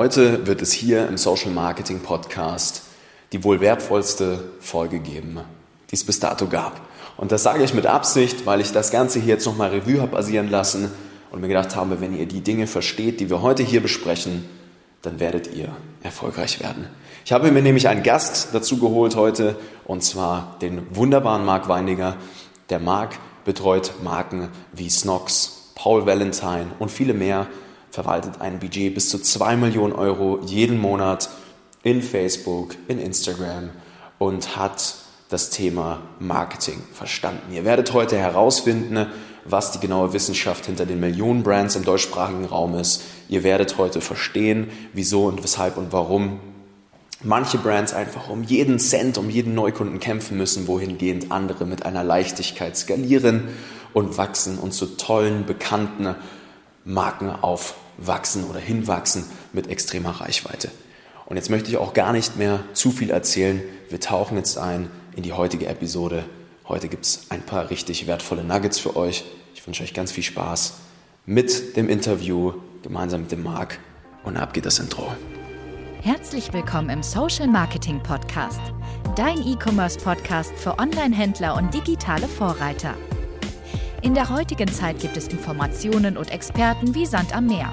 Heute wird es hier im Social Marketing Podcast die wohl wertvollste Folge geben, die es bis dato gab. Und das sage ich mit Absicht, weil ich das Ganze hier jetzt nochmal Revue habe basieren lassen und mir gedacht habe, wenn ihr die Dinge versteht, die wir heute hier besprechen, dann werdet ihr erfolgreich werden. Ich habe mir nämlich einen Gast dazu geholt heute, und zwar den wunderbaren Marc Weindiger. Der Marc betreut Marken wie Snox, Paul Valentine und viele mehr verwaltet ein Budget bis zu 2 Millionen Euro jeden Monat in Facebook, in Instagram und hat das Thema Marketing verstanden. Ihr werdet heute herausfinden, was die genaue Wissenschaft hinter den Millionen Brands im deutschsprachigen Raum ist. Ihr werdet heute verstehen, wieso und weshalb und warum manche Brands einfach um jeden Cent, um jeden Neukunden kämpfen müssen, wohingehend andere mit einer Leichtigkeit skalieren und wachsen und zu tollen, bekannten Marken aufwachsen oder hinwachsen mit extremer Reichweite. Und jetzt möchte ich auch gar nicht mehr zu viel erzählen. Wir tauchen jetzt ein in die heutige Episode. Heute gibt es ein paar richtig wertvolle Nuggets für euch. Ich wünsche euch ganz viel Spaß mit dem Interview gemeinsam mit dem Marc. Und ab geht das Intro. Herzlich willkommen im Social Marketing Podcast, dein E-Commerce Podcast für Online-Händler und digitale Vorreiter. In der heutigen Zeit gibt es Informationen und Experten wie Sand am Meer.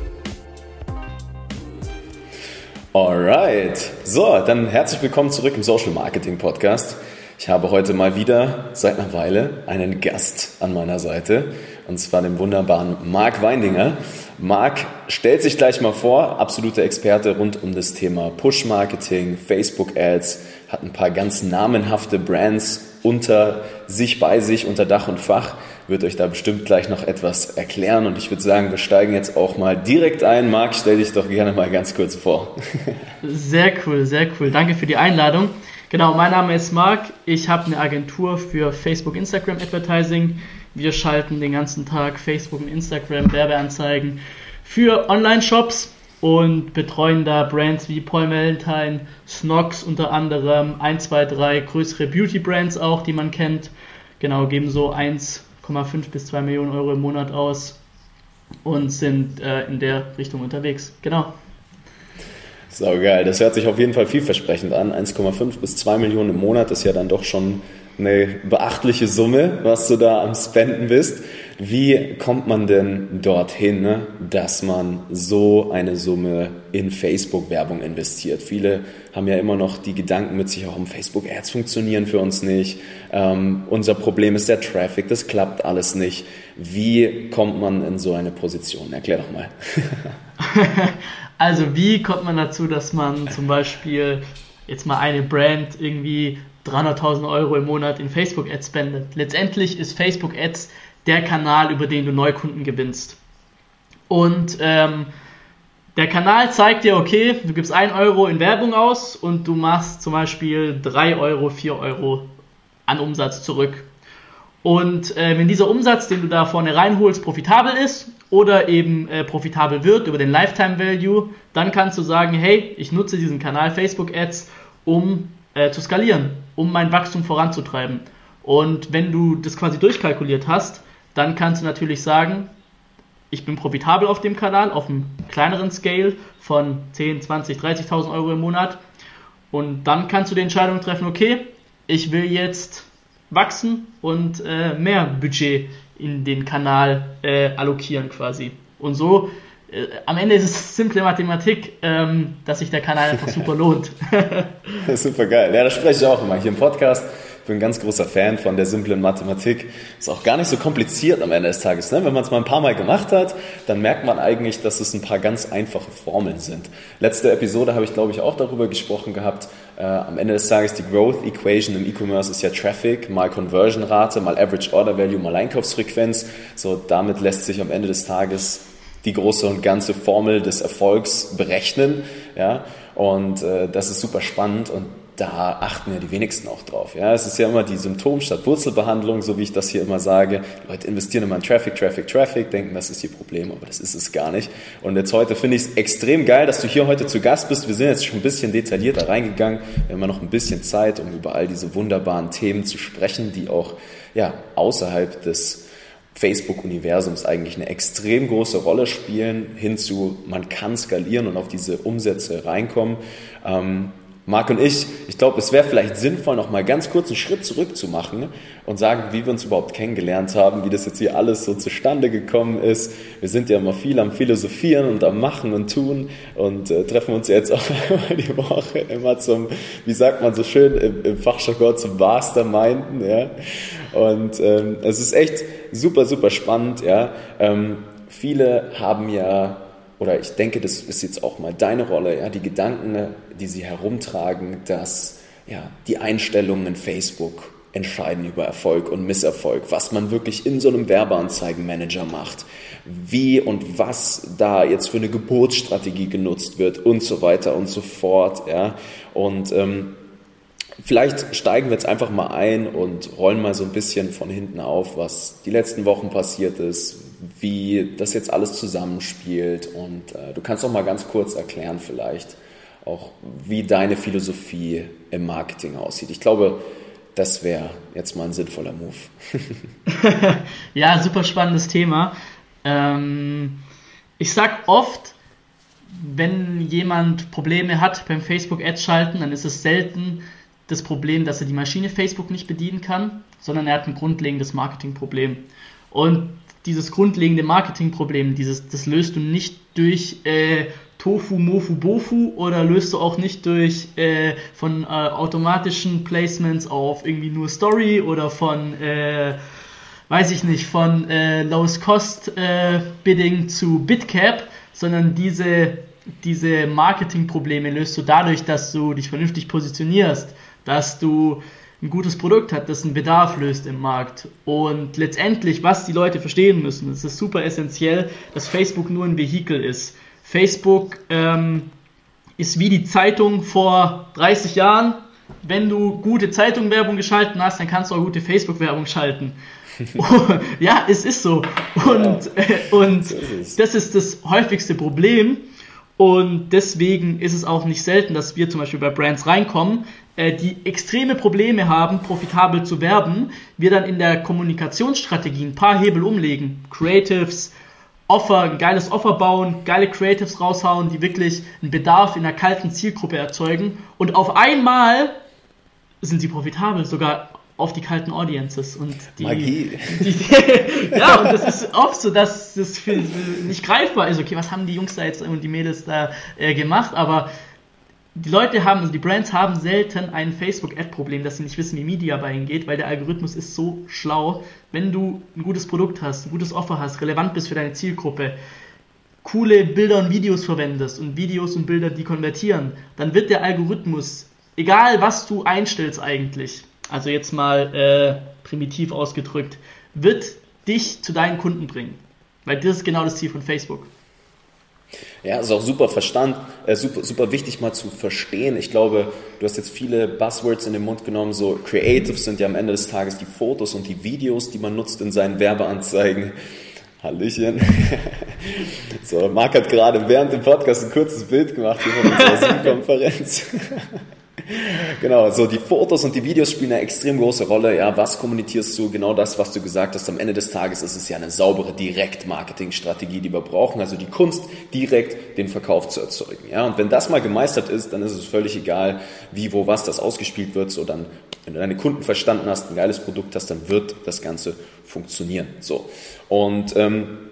Alright, so, dann herzlich willkommen zurück im Social Marketing Podcast. Ich habe heute mal wieder seit einer Weile einen Gast an meiner Seite und zwar den wunderbaren Marc Weindinger. Marc stellt sich gleich mal vor, absoluter Experte rund um das Thema Push Marketing, Facebook Ads, hat ein paar ganz namenhafte Brands unter sich, bei sich, unter Dach und Fach wird euch da bestimmt gleich noch etwas erklären. Und ich würde sagen, wir steigen jetzt auch mal direkt ein. Marc, stell dich doch gerne mal ganz kurz vor. Sehr cool, sehr cool. Danke für die Einladung. Genau, mein Name ist Marc. Ich habe eine Agentur für Facebook, Instagram Advertising. Wir schalten den ganzen Tag Facebook und Instagram Werbeanzeigen für Online-Shops und betreuen da Brands wie Paul Valentine, Snox unter anderem, 1, 2, 3 größere Beauty-Brands auch, die man kennt. Genau, geben so 1 1,5 bis 2 Millionen Euro im Monat aus und sind äh, in der Richtung unterwegs. Genau. So geil, das hört sich auf jeden Fall vielversprechend an. 1,5 bis 2 Millionen im Monat ist ja dann doch schon eine beachtliche Summe, was du da am Spenden bist. Wie kommt man denn dorthin, ne, dass man so eine Summe in Facebook-Werbung investiert? Viele haben ja immer noch die Gedanken mit sich, warum Facebook-Ads funktionieren für uns nicht. Ähm, unser Problem ist der Traffic, das klappt alles nicht. Wie kommt man in so eine Position? Erklär doch mal. also wie kommt man dazu, dass man zum Beispiel jetzt mal eine Brand irgendwie 300.000 Euro im Monat in Facebook-Ads spendet? Letztendlich ist Facebook-Ads der Kanal, über den du Neukunden gewinnst. Und ähm, der Kanal zeigt dir, okay, du gibst 1 Euro in Werbung aus und du machst zum Beispiel 3 Euro, 4 Euro an Umsatz zurück. Und äh, wenn dieser Umsatz, den du da vorne reinholst, profitabel ist oder eben äh, profitabel wird über den Lifetime Value, dann kannst du sagen, hey, ich nutze diesen Kanal Facebook Ads, um äh, zu skalieren, um mein Wachstum voranzutreiben. Und wenn du das quasi durchkalkuliert hast, dann kannst du natürlich sagen, ich bin profitabel auf dem Kanal, auf einem kleineren Scale von 10, 20, 30.000 Euro im Monat. Und dann kannst du die Entscheidung treffen, okay, ich will jetzt wachsen und äh, mehr Budget in den Kanal äh, allokieren quasi. Und so, äh, am Ende ist es simple Mathematik, ähm, dass sich der Kanal einfach super lohnt. super geil. Ja, das spreche ich auch immer hier im Podcast ich bin ein ganz großer Fan von der simplen Mathematik. Ist auch gar nicht so kompliziert am Ende des Tages. Ne? Wenn man es mal ein paar Mal gemacht hat, dann merkt man eigentlich, dass es ein paar ganz einfache Formeln sind. Letzte Episode habe ich, glaube ich, auch darüber gesprochen gehabt. Äh, am Ende des Tages die Growth Equation im E-Commerce ist ja Traffic mal Conversion Rate, mal Average Order Value, mal Einkaufsfrequenz. So, damit lässt sich am Ende des Tages die große und ganze Formel des Erfolgs berechnen. Ja? Und äh, das ist super spannend und da achten ja die wenigsten auch drauf. Ja, es ist ja immer die Symptom statt Wurzelbehandlung, so wie ich das hier immer sage. Leute investieren immer in Traffic, Traffic, Traffic, denken, das ist ihr Problem, aber das ist es gar nicht. Und jetzt heute finde ich es extrem geil, dass du hier heute zu Gast bist. Wir sind jetzt schon ein bisschen detaillierter reingegangen. Wir haben ja noch ein bisschen Zeit, um über all diese wunderbaren Themen zu sprechen, die auch ja, außerhalb des Facebook-Universums eigentlich eine extrem große Rolle spielen, hinzu, man kann skalieren und auf diese Umsätze reinkommen. Ähm, Marc und ich, ich glaube, es wäre vielleicht sinnvoll, noch mal ganz kurz einen Schritt zurück zu machen und sagen, wie wir uns überhaupt kennengelernt haben, wie das jetzt hier alles so zustande gekommen ist. Wir sind ja immer viel am Philosophieren und am Machen und Tun und äh, treffen uns jetzt auch einmal die Woche immer zum, wie sagt man so schön im, im Fachjargon, zum Masterminden, ja. Und ähm, es ist echt super, super spannend, ja. Ähm, viele haben ja oder ich denke, das ist jetzt auch mal deine Rolle, ja, die Gedanken, die sie herumtragen, dass ja, die Einstellungen in Facebook entscheiden über Erfolg und Misserfolg, was man wirklich in so einem Werbeanzeigenmanager macht, wie und was da jetzt für eine Geburtsstrategie genutzt wird und so weiter und so fort. Ja. Und ähm, Vielleicht steigen wir jetzt einfach mal ein und rollen mal so ein bisschen von hinten auf, was die letzten Wochen passiert ist, wie das jetzt alles zusammenspielt. Und äh, du kannst auch mal ganz kurz erklären vielleicht auch, wie deine Philosophie im Marketing aussieht. Ich glaube, das wäre jetzt mal ein sinnvoller Move. ja, super spannendes Thema. Ähm, ich sag oft, wenn jemand Probleme hat beim Facebook Ads schalten, dann ist es selten das Problem, dass er die Maschine Facebook nicht bedienen kann, sondern er hat ein grundlegendes Marketingproblem. Und dieses grundlegende Marketingproblem, dieses, das löst du nicht durch äh, Tofu, Mofu, Bofu oder löst du auch nicht durch äh, von äh, automatischen Placements auf irgendwie nur Story oder von, äh, weiß ich nicht, von äh, Lowest Cost äh, Bidding zu Bitcap, sondern diese, diese Marketingprobleme löst du dadurch, dass du dich vernünftig positionierst, dass du ein gutes Produkt hat, das einen Bedarf löst im Markt. Und letztendlich, was die Leute verstehen müssen, es ist super essentiell, dass Facebook nur ein Vehikel ist. Facebook ähm, ist wie die Zeitung vor 30 Jahren. Wenn du gute Zeitungwerbung geschalten hast, dann kannst du auch gute Facebook-Werbung schalten. ja, es ist so. Und, ja, äh, und das ist das häufigste Problem. Und deswegen ist es auch nicht selten, dass wir zum Beispiel bei Brands reinkommen, äh, die extreme Probleme haben, profitabel zu werben, wir dann in der Kommunikationsstrategie ein paar Hebel umlegen. Creatives, Offer, ein geiles Offer bauen, geile Creatives raushauen, die wirklich einen Bedarf in einer kalten Zielgruppe erzeugen. Und auf einmal sind sie profitabel, sogar auf die kalten Audiences und die, Magie. Die, die, ja, und das ist oft so, dass das für, nicht greifbar ist. Okay, was haben die Jungs da jetzt und die Mädels da äh, gemacht? Aber die Leute haben, also die Brands haben selten ein Facebook-Ad-Problem, dass sie nicht wissen, wie Media bei ihnen geht, weil der Algorithmus ist so schlau. Wenn du ein gutes Produkt hast, ein gutes Offer hast, relevant bist für deine Zielgruppe, coole Bilder und Videos verwendest und Videos und Bilder, die konvertieren, dann wird der Algorithmus, egal was du einstellst eigentlich, also jetzt mal äh, primitiv ausgedrückt, wird dich zu deinen Kunden bringen. Weil das ist genau das Ziel von Facebook. Ja, ist auch super verstand, äh, super, super wichtig mal zu verstehen. Ich glaube, du hast jetzt viele Buzzwords in den Mund genommen, so Creatives sind ja am Ende des Tages die Fotos und die Videos, die man nutzt in seinen Werbeanzeigen. Hallöchen. So, Marc hat gerade während dem Podcast ein kurzes Bild gemacht hier von unserer Zoom-Konferenz. Genau, so die Fotos und die Videos spielen eine extrem große Rolle. Ja, was kommunizierst du? Genau das, was du gesagt hast. Am Ende des Tages ist es ja eine saubere Direkt-Marketing-Strategie, die wir brauchen. Also die Kunst, direkt den Verkauf zu erzeugen. Ja, und wenn das mal gemeistert ist, dann ist es völlig egal, wie, wo, was das ausgespielt wird. So dann, wenn du deine Kunden verstanden hast, ein geiles Produkt hast, dann wird das Ganze funktionieren. So und ähm,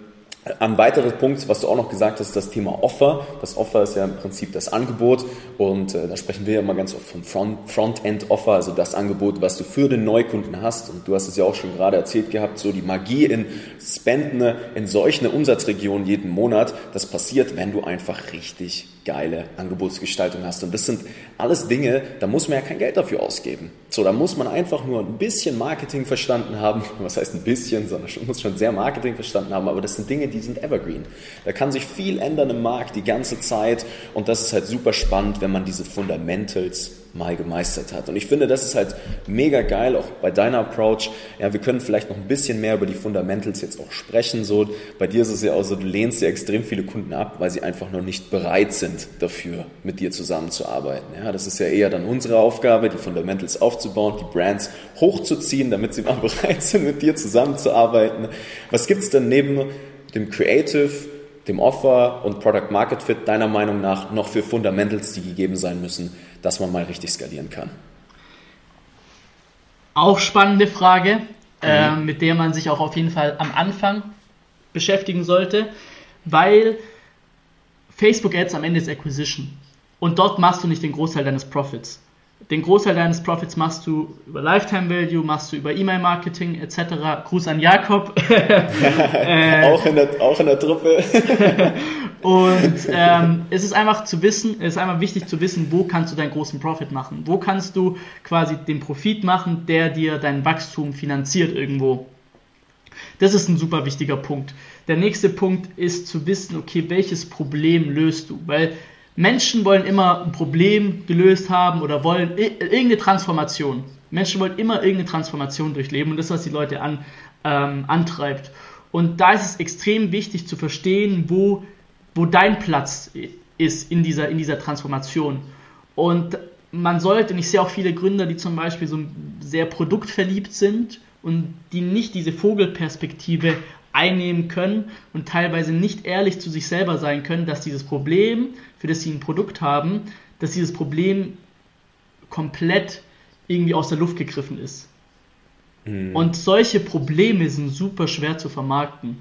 ein weiterer Punkt, was du auch noch gesagt hast, das Thema Offer. Das Offer ist ja im Prinzip das Angebot und äh, da sprechen wir ja immer ganz oft vom Front, Frontend-Offer, also das Angebot, was du für den Neukunden hast. Und du hast es ja auch schon gerade erzählt gehabt, so die Magie in Spenden in solchen Umsatzregionen jeden Monat, das passiert, wenn du einfach richtig geile Angebotsgestaltung hast. Und das sind alles Dinge, da muss man ja kein Geld dafür ausgeben. So, da muss man einfach nur ein bisschen Marketing verstanden haben. Was heißt ein bisschen, sondern man muss schon sehr Marketing verstanden haben. Aber das sind Dinge, die sind evergreen. Da kann sich viel ändern im Markt die ganze Zeit. Und das ist halt super spannend, wenn man diese Fundamentals mal gemeistert hat. Und ich finde, das ist halt mega geil, auch bei deiner Approach. Ja, wir können vielleicht noch ein bisschen mehr über die Fundamentals jetzt auch sprechen. So, bei dir ist es ja auch so, du lehnst ja extrem viele Kunden ab, weil sie einfach noch nicht bereit sind dafür, mit dir zusammenzuarbeiten. Ja, das ist ja eher dann unsere Aufgabe, die Fundamentals aufzubauen, die Brands hochzuziehen, damit sie mal bereit sind, mit dir zusammenzuarbeiten. Was gibt's denn neben dem Creative, dem Offer und Product Market Fit deiner Meinung nach noch für Fundamentals, die gegeben sein müssen, dass man mal richtig skalieren kann? Auch spannende Frage, mhm. äh, mit der man sich auch auf jeden Fall am Anfang beschäftigen sollte, weil Facebook Ads am Ende ist Acquisition und dort machst du nicht den Großteil deines Profits. Den Großteil deines Profits machst du über Lifetime Value, machst du über E-Mail-Marketing etc. Gruß an Jakob. äh, auch, in der, auch in der Truppe. und ähm, es ist einfach zu wissen, es ist einfach wichtig zu wissen, wo kannst du deinen großen Profit machen? Wo kannst du quasi den Profit machen, der dir dein Wachstum finanziert irgendwo? Das ist ein super wichtiger Punkt. Der nächste Punkt ist zu wissen, okay, welches Problem löst du? Weil Menschen wollen immer ein Problem gelöst haben oder wollen irgendeine Transformation. Menschen wollen immer irgendeine Transformation durchleben und das, was die Leute an, ähm, antreibt. Und da ist es extrem wichtig zu verstehen, wo, wo dein Platz ist in dieser, in dieser Transformation. Und man sollte, und ich sehe auch viele Gründer, die zum Beispiel so sehr produktverliebt sind und die nicht diese Vogelperspektive einnehmen können und teilweise nicht ehrlich zu sich selber sein können, dass dieses Problem, für das sie ein Produkt haben, dass dieses Problem komplett irgendwie aus der Luft gegriffen ist. Mhm. Und solche Probleme sind super schwer zu vermarkten.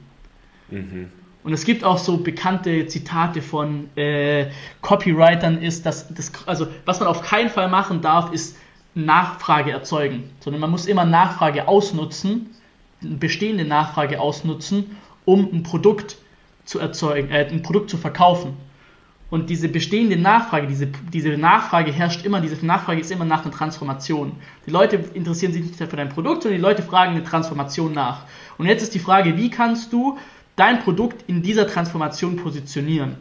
Mhm. Und es gibt auch so bekannte Zitate von äh, Copywritern, ist, dass das, also was man auf keinen Fall machen darf, ist Nachfrage erzeugen, sondern man muss immer Nachfrage ausnutzen bestehende Nachfrage ausnutzen, um ein Produkt zu erzeugen, äh, ein Produkt zu verkaufen. Und diese bestehende Nachfrage, diese, diese Nachfrage herrscht immer, diese Nachfrage ist immer nach einer Transformation. Die Leute interessieren sich nicht für dein Produkt, sondern die Leute fragen eine Transformation nach. Und jetzt ist die Frage, wie kannst du dein Produkt in dieser Transformation positionieren?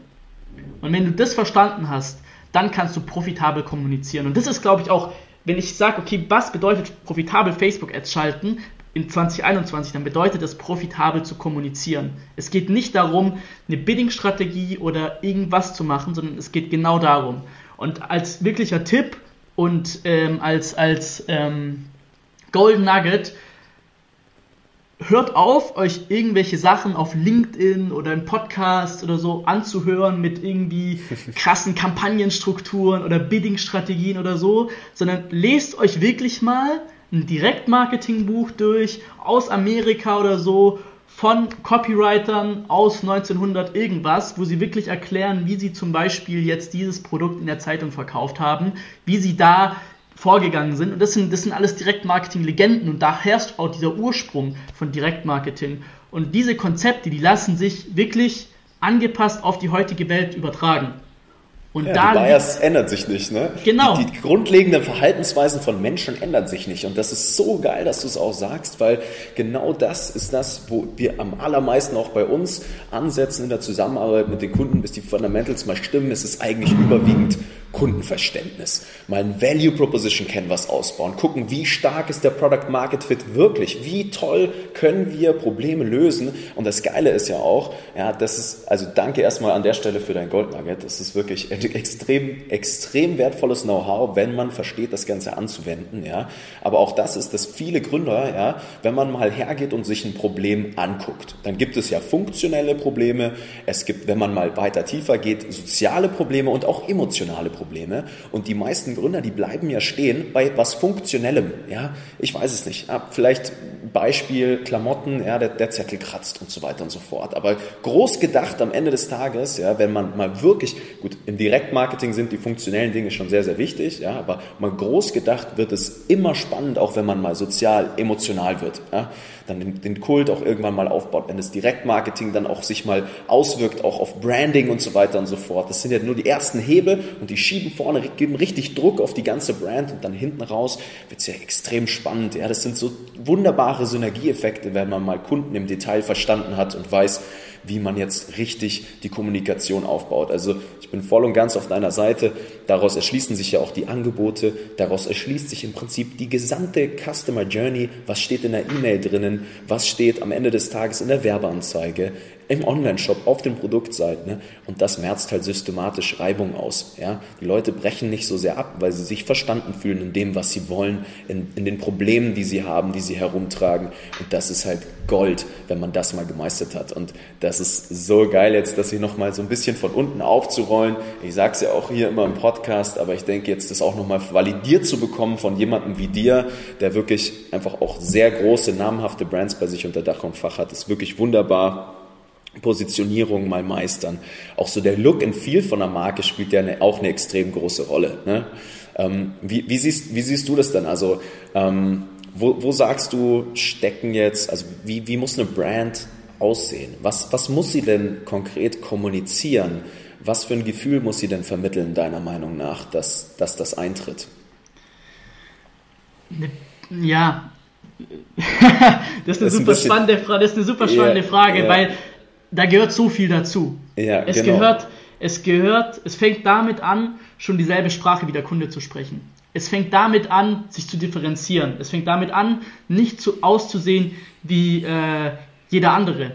Und wenn du das verstanden hast, dann kannst du profitabel kommunizieren. Und das ist, glaube ich, auch, wenn ich sage, okay, was bedeutet profitabel Facebook-Ads schalten, in 2021, dann bedeutet es, profitabel zu kommunizieren. Es geht nicht darum, eine Bidding-Strategie oder irgendwas zu machen, sondern es geht genau darum. Und als wirklicher Tipp und ähm, als, als ähm, Golden Nugget, hört auf, euch irgendwelche Sachen auf LinkedIn oder im Podcast oder so anzuhören mit irgendwie krassen Kampagnenstrukturen oder Bidding-Strategien oder so, sondern lest euch wirklich mal ein Direktmarketing-Buch durch aus Amerika oder so von Copywritern aus 1900 irgendwas, wo sie wirklich erklären, wie sie zum Beispiel jetzt dieses Produkt in der Zeitung verkauft haben, wie sie da vorgegangen sind. Und das sind, das sind alles Direktmarketing-Legenden und da herrscht auch dieser Ursprung von Direktmarketing. Und diese Konzepte, die lassen sich wirklich angepasst auf die heutige Welt übertragen. Und ja, da die Bias ändert sich nicht, ne? Genau. Die, die, grundlegenden Verhaltensweisen von Menschen ändern sich nicht. Und das ist so geil, dass du es auch sagst, weil genau das ist das, wo wir am allermeisten auch bei uns ansetzen in der Zusammenarbeit mit den Kunden, bis die Fundamentals mal stimmen. Es ist eigentlich überwiegend Kundenverständnis, mal ein Value Proposition Canvas ausbauen, gucken, wie stark ist der Product Market Fit wirklich, wie toll können wir Probleme lösen. Und das Geile ist ja auch, ja, das ist, also danke erstmal an der Stelle für dein Gold Nugget. Das ist wirklich extrem, extrem wertvolles Know-how, wenn man versteht, das Ganze anzuwenden, ja. Aber auch das ist, dass viele Gründer, ja, wenn man mal hergeht und sich ein Problem anguckt, dann gibt es ja funktionelle Probleme, es gibt, wenn man mal weiter tiefer geht, soziale Probleme und auch emotionale Probleme. Probleme. Und die meisten Gründer, die bleiben ja stehen bei was Funktionellem. Ja, ich weiß es nicht. Ja, vielleicht Beispiel Klamotten, ja, der, der Zettel kratzt und so weiter und so fort. Aber groß gedacht am Ende des Tages, ja, wenn man mal wirklich, gut, im Direktmarketing sind die funktionellen Dinge schon sehr, sehr wichtig, ja, aber mal groß gedacht wird es immer spannend, auch wenn man mal sozial, emotional wird. Ja dann den, den Kult auch irgendwann mal aufbaut, wenn das Direktmarketing dann auch sich mal auswirkt, auch auf Branding und so weiter und so fort. Das sind ja nur die ersten Hebel und die schieben vorne, geben richtig Druck auf die ganze Brand und dann hinten raus wird es ja extrem spannend. Ja, das sind so wunderbare Synergieeffekte, wenn man mal Kunden im Detail verstanden hat und weiß, wie man jetzt richtig die Kommunikation aufbaut. Also ich bin voll und ganz auf deiner Seite. Daraus erschließen sich ja auch die Angebote. Daraus erschließt sich im Prinzip die gesamte Customer Journey. Was steht in der E-Mail drinnen? Was steht am Ende des Tages in der Werbeanzeige? Im Online-Shop, auf den Produktseiten. Ne? Und das merzt halt systematisch Reibung aus. Ja? Die Leute brechen nicht so sehr ab, weil sie sich verstanden fühlen in dem, was sie wollen, in, in den Problemen, die sie haben, die sie herumtragen. Und das ist halt Gold, wenn man das mal gemeistert hat. Und das ist so geil jetzt, das hier nochmal so ein bisschen von unten aufzurollen. Ich sage es ja auch hier immer im Podcast, aber ich denke jetzt, das auch nochmal validiert zu bekommen von jemandem wie dir, der wirklich einfach auch sehr große, namhafte Brands bei sich unter Dach und Fach hat, ist wirklich wunderbar. Positionierung mal meistern. Auch so der Look and Feel von der Marke spielt ja eine, auch eine extrem große Rolle. Ne? Ähm, wie, wie, siehst, wie siehst du das denn? Also ähm, wo, wo sagst du, stecken jetzt, also wie, wie muss eine Brand aussehen? Was, was muss sie denn konkret kommunizieren? Was für ein Gefühl muss sie denn vermitteln, deiner Meinung nach, dass, dass das eintritt? Ja, das ist eine das super ist ein spannende Frage. Das ist eine super spannende yeah, Frage, yeah. weil da gehört so viel dazu. Ja, es genau. gehört, es gehört, es fängt damit an, schon dieselbe Sprache wie der Kunde zu sprechen. Es fängt damit an, sich zu differenzieren. Es fängt damit an, nicht so auszusehen wie äh, jeder andere.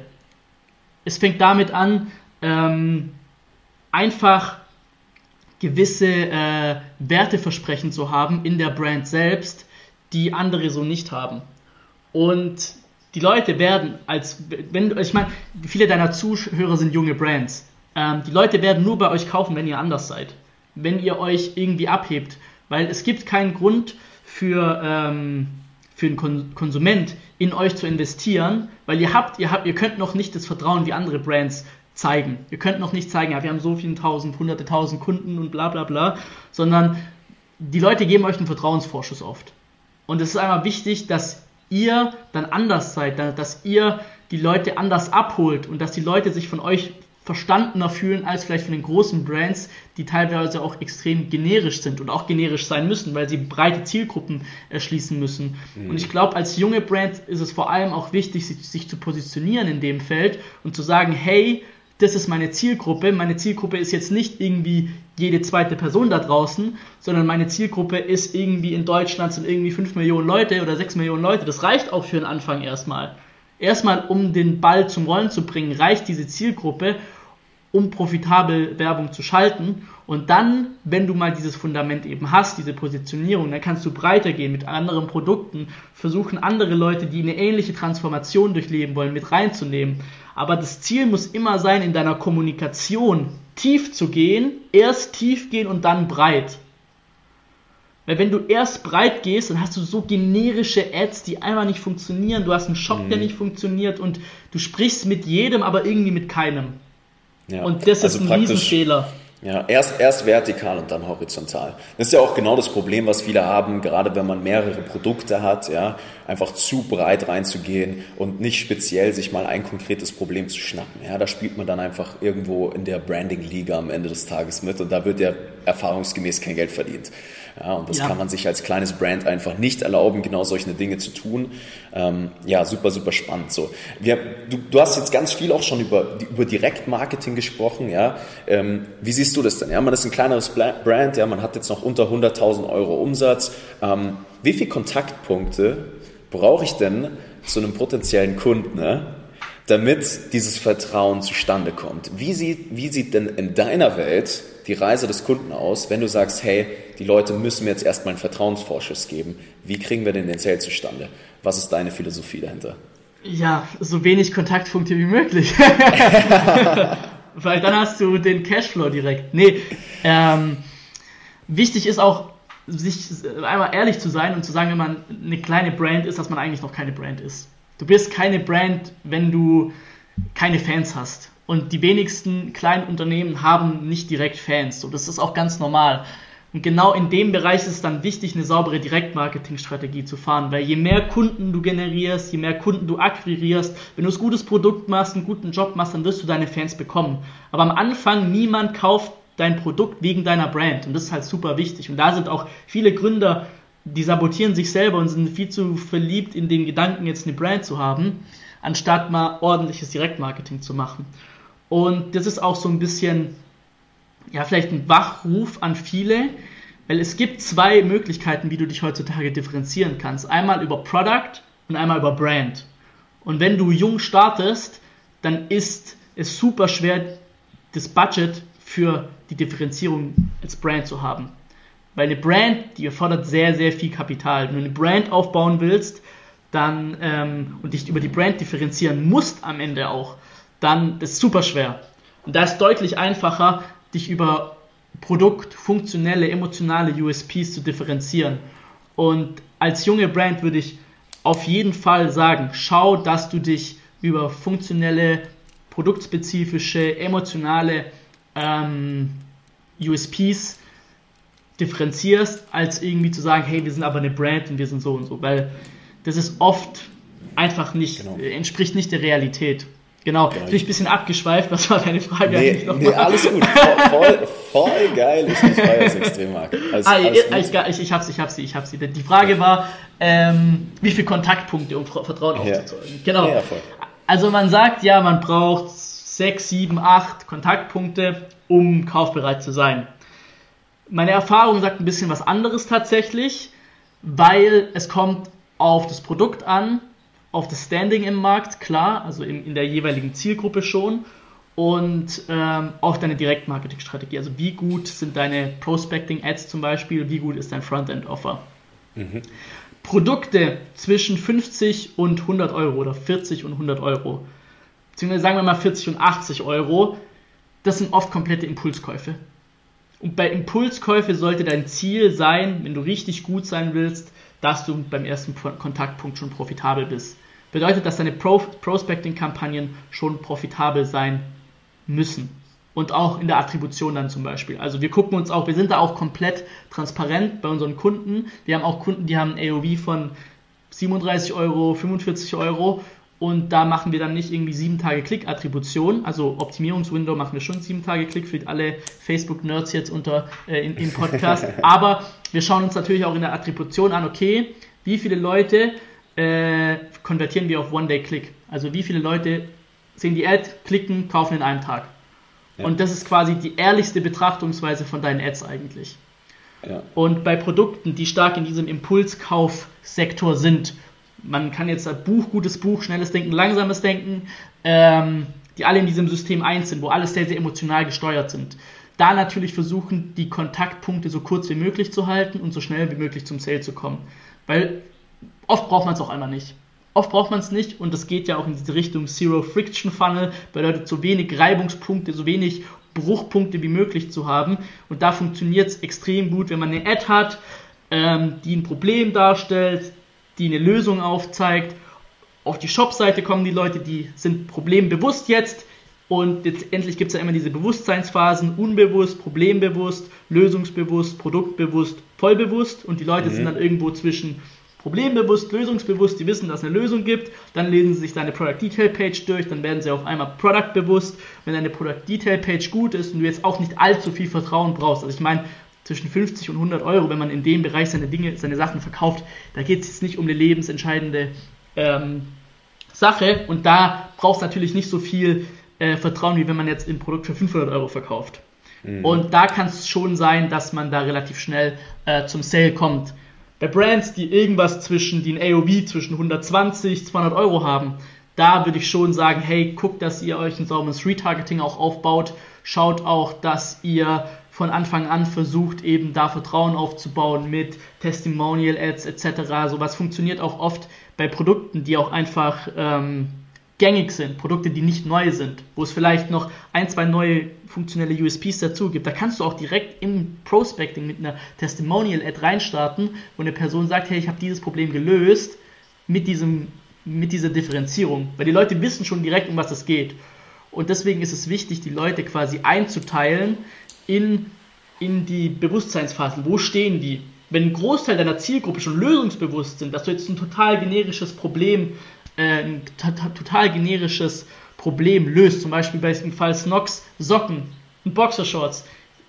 Es fängt damit an, ähm, einfach gewisse äh, Werteversprechen zu haben in der Brand selbst, die andere so nicht haben. Und die Leute werden als, wenn, ich meine, viele deiner Zuhörer sind junge Brands. Ähm, die Leute werden nur bei euch kaufen, wenn ihr anders seid. Wenn ihr euch irgendwie abhebt. Weil es gibt keinen Grund für, ähm, für einen Kon Konsument in euch zu investieren, weil ihr habt, ihr habt, ihr könnt noch nicht das Vertrauen wie andere Brands zeigen. Ihr könnt noch nicht zeigen, ja, wir haben so viele tausend, hunderte tausend Kunden und bla bla bla, sondern die Leute geben euch einen Vertrauensvorschuss oft. Und es ist einmal wichtig, dass ihr dann anders seid, dass ihr die Leute anders abholt und dass die Leute sich von euch verstandener fühlen als vielleicht von den großen Brands, die teilweise auch extrem generisch sind und auch generisch sein müssen, weil sie breite Zielgruppen erschließen müssen. Mhm. Und ich glaube, als junge Brand ist es vor allem auch wichtig, sich, sich, zu positionieren in dem Feld und zu sagen, hey, das ist meine Zielgruppe. Meine Zielgruppe ist jetzt nicht irgendwie jede zweite Person da draußen, sondern meine Zielgruppe ist irgendwie in Deutschland sind irgendwie 5 Millionen Leute oder 6 Millionen Leute. Das reicht auch für den Anfang erstmal. Erstmal, um den Ball zum Rollen zu bringen, reicht diese Zielgruppe, um profitabel Werbung zu schalten. Und dann, wenn du mal dieses Fundament eben hast, diese Positionierung, dann kannst du breiter gehen mit anderen Produkten, versuchen andere Leute, die eine ähnliche Transformation durchleben wollen, mit reinzunehmen. Aber das Ziel muss immer sein, in deiner Kommunikation tief zu gehen, erst tief gehen und dann breit. Weil wenn du erst breit gehst, dann hast du so generische Ads, die einfach nicht funktionieren. Du hast einen Shop, mhm. der nicht funktioniert und du sprichst mit jedem, aber irgendwie mit keinem. Ja. Und das also ist ein Riesenfehler. Ja, erst, erst vertikal und dann horizontal. Das ist ja auch genau das Problem, was viele haben, gerade wenn man mehrere Produkte hat, ja, einfach zu breit reinzugehen und nicht speziell sich mal ein konkretes Problem zu schnappen. Ja, da spielt man dann einfach irgendwo in der Branding-Liga am Ende des Tages mit und da wird ja erfahrungsgemäß kein Geld verdient. Ja, und das ja. kann man sich als kleines Brand einfach nicht erlauben, genau solche Dinge zu tun. Ähm, ja, super, super spannend. So, wir, du, du hast jetzt ganz viel auch schon über, über Direktmarketing gesprochen. Ja, ähm, wie siehst du das denn? Ja, man ist ein kleineres Brand, ja, man hat jetzt noch unter 100.000 Euro Umsatz. Ähm, wie viele Kontaktpunkte brauche ich denn zu einem potenziellen Kunden? Ne? damit dieses Vertrauen zustande kommt. Wie sieht, wie sieht denn in deiner Welt die Reise des Kunden aus, wenn du sagst, hey, die Leute müssen mir jetzt erstmal einen Vertrauensvorschuss geben. Wie kriegen wir denn den Sale zustande? Was ist deine Philosophie dahinter? Ja, so wenig Kontaktpunkte wie möglich. Weil dann hast du den Cashflow direkt. Nee, ähm, wichtig ist auch, sich einmal ehrlich zu sein und zu sagen, wenn man eine kleine Brand ist, dass man eigentlich noch keine Brand ist. Du bist keine Brand, wenn du keine Fans hast. Und die wenigsten kleinen Unternehmen haben nicht direkt Fans. So, das ist auch ganz normal. Und genau in dem Bereich ist es dann wichtig, eine saubere Direktmarketing-Strategie zu fahren, weil je mehr Kunden du generierst, je mehr Kunden du akquirierst, wenn du ein gutes Produkt machst, einen guten Job machst, dann wirst du deine Fans bekommen. Aber am Anfang niemand kauft dein Produkt wegen deiner Brand und das ist halt super wichtig. Und da sind auch viele Gründer, die sabotieren sich selber und sind viel zu verliebt in den Gedanken, jetzt eine Brand zu haben anstatt mal ordentliches Direktmarketing zu machen. Und das ist auch so ein bisschen, ja, vielleicht ein Wachruf an viele, weil es gibt zwei Möglichkeiten, wie du dich heutzutage differenzieren kannst. Einmal über Product und einmal über Brand. Und wenn du jung startest, dann ist es super schwer, das Budget für die Differenzierung als Brand zu haben. Weil eine Brand, die erfordert sehr, sehr viel Kapital. Wenn du eine Brand aufbauen willst, dann ähm, und dich über die Brand differenzieren musst am Ende auch, dann ist super schwer. Und da ist deutlich einfacher, dich über Produkt, funktionelle, emotionale USPs zu differenzieren. Und als junge Brand würde ich auf jeden Fall sagen, schau, dass du dich über funktionelle, produktspezifische, emotionale ähm, USPs differenzierst, als irgendwie zu sagen, hey, wir sind aber eine Brand und wir sind so und so, weil das ist oft einfach nicht, genau. äh, entspricht nicht der Realität. Genau, genau. bin ich ein bisschen abgeschweift, was war deine Frage nee, eigentlich nochmal? Nee, alles gut, voll, voll, voll geil, ich, ich feiere es extrem arg. Alles, ah, alles ich, ich, ich, hab sie, ich hab sie, ich hab sie. Die Frage war, ähm, wie viele Kontaktpunkte, um Vertrauen ja. aufzuzeugen. Genau. Ja, also man sagt ja, man braucht sechs, sieben, acht Kontaktpunkte, um kaufbereit zu sein. Meine Erfahrung sagt ein bisschen was anderes tatsächlich, weil es kommt auf das Produkt an, auf das Standing im Markt, klar, also in, in der jeweiligen Zielgruppe schon und ähm, auf deine Direktmarketing-Strategie. Also wie gut sind deine Prospecting-Ads zum Beispiel, wie gut ist dein Frontend-Offer. Mhm. Produkte zwischen 50 und 100 Euro oder 40 und 100 Euro, beziehungsweise sagen wir mal 40 und 80 Euro, das sind oft komplette Impulskäufe. Und bei Impulskäufe sollte dein Ziel sein, wenn du richtig gut sein willst, dass du beim ersten Kontaktpunkt schon profitabel bist. Bedeutet, dass deine Pro Prospecting-Kampagnen schon profitabel sein müssen. Und auch in der Attribution dann zum Beispiel. Also wir gucken uns auch, wir sind da auch komplett transparent bei unseren Kunden. Wir haben auch Kunden, die haben ein AOV von 37 Euro, 45 Euro und da machen wir dann nicht irgendwie sieben Tage Klick-Attribution, also Optimierungswindow machen wir schon sieben Tage Klick für alle Facebook-Nerds jetzt unter äh, im, im Podcast. Aber wir schauen uns natürlich auch in der Attribution an, okay, wie viele Leute äh, konvertieren wir auf One-Day-Click? Also wie viele Leute sehen die Ad, klicken, kaufen in einem Tag. Ja. Und das ist quasi die ehrlichste Betrachtungsweise von deinen Ads eigentlich. Ja. Und bei Produkten, die stark in diesem Impulskaufsektor sind man kann jetzt ein Buch, gutes Buch, schnelles Denken, langsames Denken, ähm, die alle in diesem System eins sind, wo alles sehr, sehr emotional gesteuert sind. Da natürlich versuchen, die Kontaktpunkte so kurz wie möglich zu halten und so schnell wie möglich zum Sale zu kommen. Weil oft braucht man es auch einmal nicht. Oft braucht man es nicht und das geht ja auch in diese Richtung Zero Friction Funnel, bedeutet so wenig Reibungspunkte, so wenig Bruchpunkte wie möglich zu haben. Und da funktioniert es extrem gut, wenn man eine Ad hat, ähm, die ein Problem darstellt, die eine Lösung aufzeigt. Auf die Shop-Seite kommen die Leute, die sind problembewusst jetzt. Und letztendlich gibt es ja immer diese Bewusstseinsphasen, unbewusst, problembewusst, lösungsbewusst, produktbewusst, vollbewusst. Und die Leute mhm. sind dann irgendwo zwischen problembewusst, lösungsbewusst, die wissen, dass es eine Lösung gibt, dann lesen sie sich deine Product Detail Page durch, dann werden sie auf einmal Product bewusst. Wenn deine Product Detail Page gut ist und du jetzt auch nicht allzu viel Vertrauen brauchst, also ich meine, zwischen 50 und 100 Euro, wenn man in dem Bereich seine Dinge, seine Sachen verkauft. Da geht es jetzt nicht um eine lebensentscheidende ähm, Sache und da braucht es natürlich nicht so viel äh, Vertrauen, wie wenn man jetzt ein Produkt für 500 Euro verkauft. Mhm. Und da kann es schon sein, dass man da relativ schnell äh, zum Sale kommt. Bei Brands, die irgendwas zwischen, die ein AOV zwischen 120, 200 Euro haben, da würde ich schon sagen, hey, guckt, dass ihr euch ein sauberes Retargeting auch aufbaut. Schaut auch, dass ihr von Anfang an versucht, eben da Vertrauen aufzubauen mit Testimonial Ads etc. Sowas funktioniert auch oft bei Produkten, die auch einfach ähm, gängig sind, Produkte, die nicht neu sind, wo es vielleicht noch ein, zwei neue funktionelle USPs dazu gibt. Da kannst du auch direkt im Prospecting mit einer Testimonial Ad reinstarten, wo eine Person sagt, hey, ich habe dieses Problem gelöst mit diesem mit dieser Differenzierung, weil die Leute wissen schon direkt, um was es geht. Und deswegen ist es wichtig, die Leute quasi einzuteilen in, in die Bewusstseinsphasen. Wo stehen die? Wenn ein Großteil deiner Zielgruppe schon lösungsbewusst sind, dass du jetzt ein total generisches Problem, äh, ein total generisches Problem löst, zum Beispiel bei im Fall Snox Socken und Boxershorts,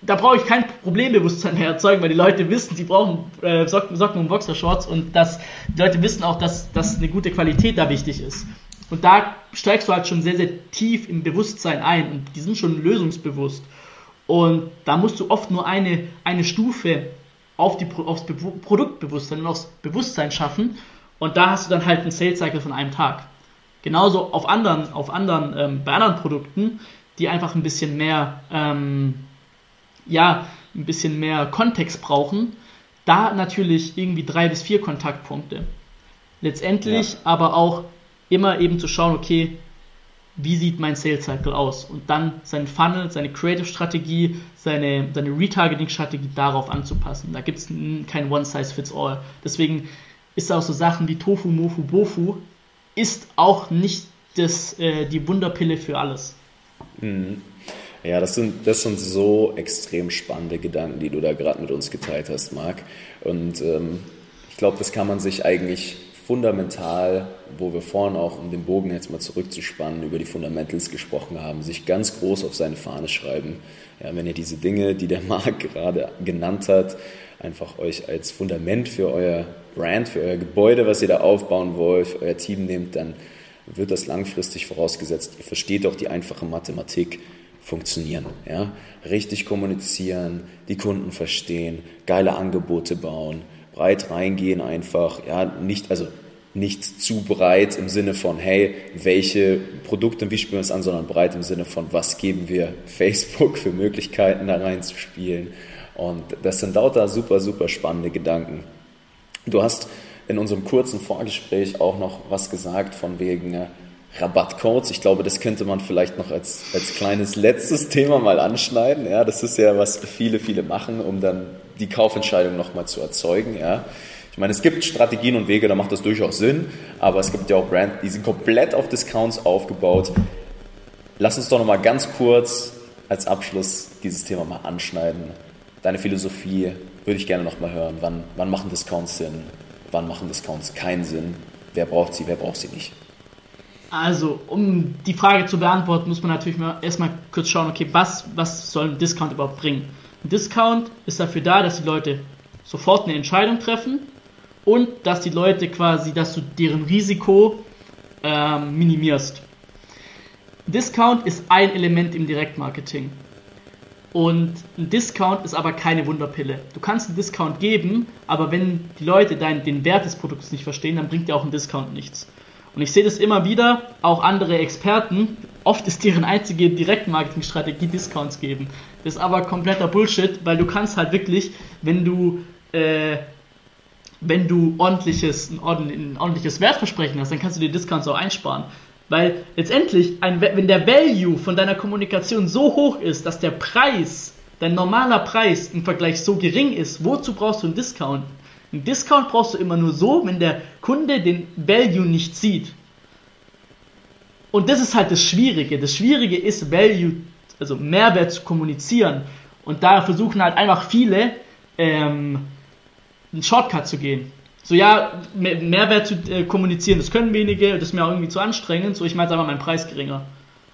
da brauche ich kein Problembewusstsein mehr erzeugen, weil die Leute wissen, sie brauchen äh, Socken, Socken und Boxershorts und dass die Leute wissen auch, dass, dass eine gute Qualität da wichtig ist. Und da steigst du halt schon sehr, sehr tief im Bewusstsein ein und die sind schon lösungsbewusst. Und da musst du oft nur eine, eine Stufe auf die, aufs Be Produktbewusstsein und aufs Bewusstsein schaffen. Und da hast du dann halt einen Sales Cycle von einem Tag. Genauso auf anderen, auf anderen, ähm, bei anderen Produkten, die einfach ein bisschen mehr, ähm, ja, ein bisschen mehr Kontext brauchen, da natürlich irgendwie drei bis vier Kontaktpunkte. Letztendlich ja. aber auch immer eben zu schauen, okay, wie sieht mein Sales Cycle aus? Und dann seinen Funnel, seine Creative-Strategie, seine, seine Retargeting-Strategie darauf anzupassen. Da gibt es kein One-Size-Fits-All. Deswegen ist auch so Sachen wie Tofu, Mofu, Bofu ist auch nicht das, äh, die Wunderpille für alles. Mhm. Ja, das sind, das sind so extrem spannende Gedanken, die du da gerade mit uns geteilt hast, Marc. Und ähm, ich glaube, das kann man sich eigentlich fundamental, wo wir vorhin auch, um den Bogen jetzt mal zurückzuspannen, über die Fundamentals gesprochen haben, sich ganz groß auf seine Fahne schreiben. Ja, wenn ihr diese Dinge, die der Marc gerade genannt hat, einfach euch als Fundament für euer Brand, für euer Gebäude, was ihr da aufbauen wollt, für euer Team nehmt, dann wird das langfristig vorausgesetzt. Ihr versteht auch die einfache Mathematik funktionieren. Ja? Richtig kommunizieren, die Kunden verstehen, geile Angebote bauen, breit reingehen einfach, ja, nicht, also nicht zu breit im Sinne von, hey, welche Produkte und wie spielen wir es an, sondern breit im Sinne von, was geben wir Facebook für Möglichkeiten da reinzuspielen. Und das sind lauter super, super spannende Gedanken. Du hast in unserem kurzen Vorgespräch auch noch was gesagt von wegen äh, Rabattcodes. Ich glaube, das könnte man vielleicht noch als, als kleines letztes Thema mal anschneiden. Ja, das ist ja, was viele, viele machen, um dann die Kaufentscheidung nochmal zu erzeugen. Ja. Ich meine, es gibt Strategien und Wege, da macht das durchaus Sinn, aber es gibt ja auch Brands, die sind komplett auf Discounts aufgebaut. Lass uns doch nochmal ganz kurz als Abschluss dieses Thema mal anschneiden. Deine Philosophie würde ich gerne nochmal hören. Wann, wann machen Discounts Sinn? Wann machen Discounts keinen Sinn? Wer braucht sie, wer braucht sie nicht? Also, um die Frage zu beantworten, muss man natürlich mal erstmal kurz schauen, okay, was, was soll ein Discount überhaupt bringen? Ein Discount ist dafür da, dass die Leute sofort eine Entscheidung treffen und dass die Leute quasi, dass du deren Risiko ähm, minimierst. Discount ist ein Element im Direktmarketing. Und ein Discount ist aber keine Wunderpille. Du kannst einen Discount geben, aber wenn die Leute dein, den Wert des Produkts nicht verstehen, dann bringt dir auch ein Discount nichts. Und ich sehe das immer wieder, auch andere Experten, oft ist deren einzige Direktmarketingstrategie Discounts geben. Das ist aber kompletter Bullshit, weil du kannst halt wirklich, wenn du, äh, wenn du ordentliches, ein, ordentliches Wertversprechen hast, dann kannst du die Discounts auch einsparen. Weil letztendlich, ein, wenn der Value von deiner Kommunikation so hoch ist, dass der Preis, dein normaler Preis im Vergleich so gering ist, wozu brauchst du einen Discount? Ein Discount brauchst du immer nur so, wenn der Kunde den Value nicht sieht. Und das ist halt das Schwierige. Das Schwierige ist, Value, also Mehrwert zu kommunizieren. Und da versuchen halt einfach viele, ähm, einen Shortcut zu gehen. So, ja, Mehrwert zu äh, kommunizieren, das können wenige, das ist mir auch irgendwie zu anstrengend, so ich meine einfach meinen Preis geringer.